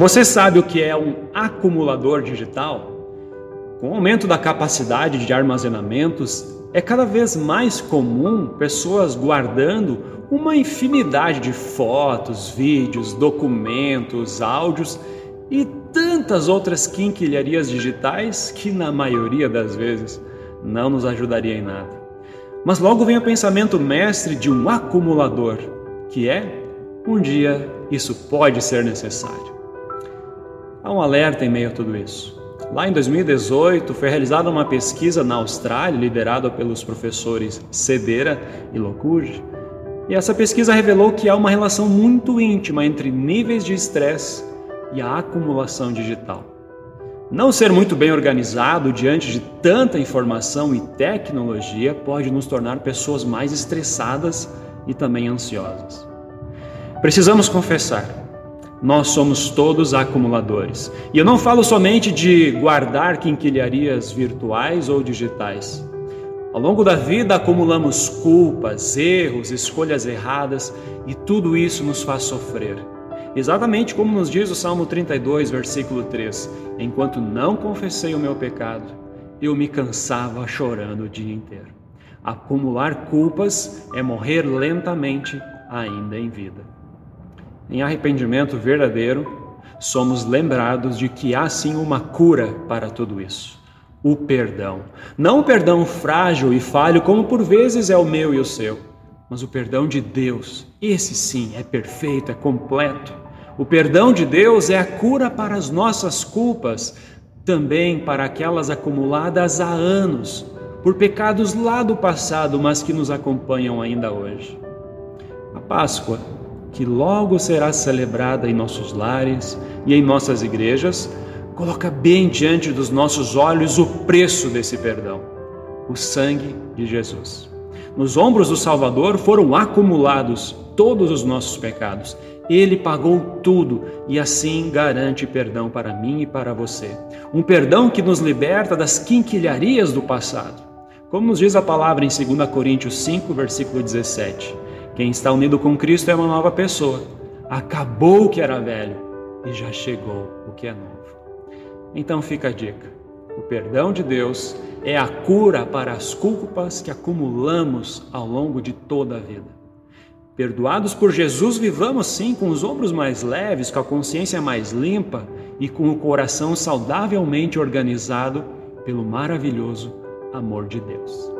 Você sabe o que é um acumulador digital? Com o aumento da capacidade de armazenamentos, é cada vez mais comum pessoas guardando uma infinidade de fotos, vídeos, documentos, áudios e tantas outras quinquilharias digitais que, na maioria das vezes, não nos ajudaria em nada. Mas logo vem o pensamento mestre de um acumulador, que é: um dia isso pode ser necessário. Há um alerta em meio a tudo isso. Lá em 2018, foi realizada uma pesquisa na Austrália, liderada pelos professores Cedera e Locuge, e essa pesquisa revelou que há uma relação muito íntima entre níveis de estresse e a acumulação digital. Não ser muito bem organizado diante de tanta informação e tecnologia pode nos tornar pessoas mais estressadas e também ansiosas. Precisamos confessar, nós somos todos acumuladores. E eu não falo somente de guardar quinquilharias virtuais ou digitais. Ao longo da vida acumulamos culpas, erros, escolhas erradas e tudo isso nos faz sofrer. Exatamente como nos diz o Salmo 32, versículo 3: Enquanto não confessei o meu pecado, eu me cansava chorando o dia inteiro. Acumular culpas é morrer lentamente ainda em vida em arrependimento verdadeiro, somos lembrados de que há sim uma cura para tudo isso. O perdão. Não o perdão frágil e falho, como por vezes é o meu e o seu, mas o perdão de Deus. Esse sim é perfeito, é completo. O perdão de Deus é a cura para as nossas culpas, também para aquelas acumuladas há anos, por pecados lá do passado, mas que nos acompanham ainda hoje. A Páscoa que logo será celebrada em nossos lares e em nossas igrejas, coloca bem diante dos nossos olhos o preço desse perdão, o sangue de Jesus. Nos ombros do Salvador foram acumulados todos os nossos pecados. Ele pagou tudo e assim garante perdão para mim e para você. Um perdão que nos liberta das quinquilharias do passado. Como nos diz a palavra em 2 Coríntios 5, versículo 17. Quem está unido com Cristo é uma nova pessoa. Acabou o que era velho e já chegou o que é novo. Então fica a dica: o perdão de Deus é a cura para as culpas que acumulamos ao longo de toda a vida. Perdoados por Jesus, vivamos sim com os ombros mais leves, com a consciência mais limpa e com o coração saudavelmente organizado pelo maravilhoso amor de Deus.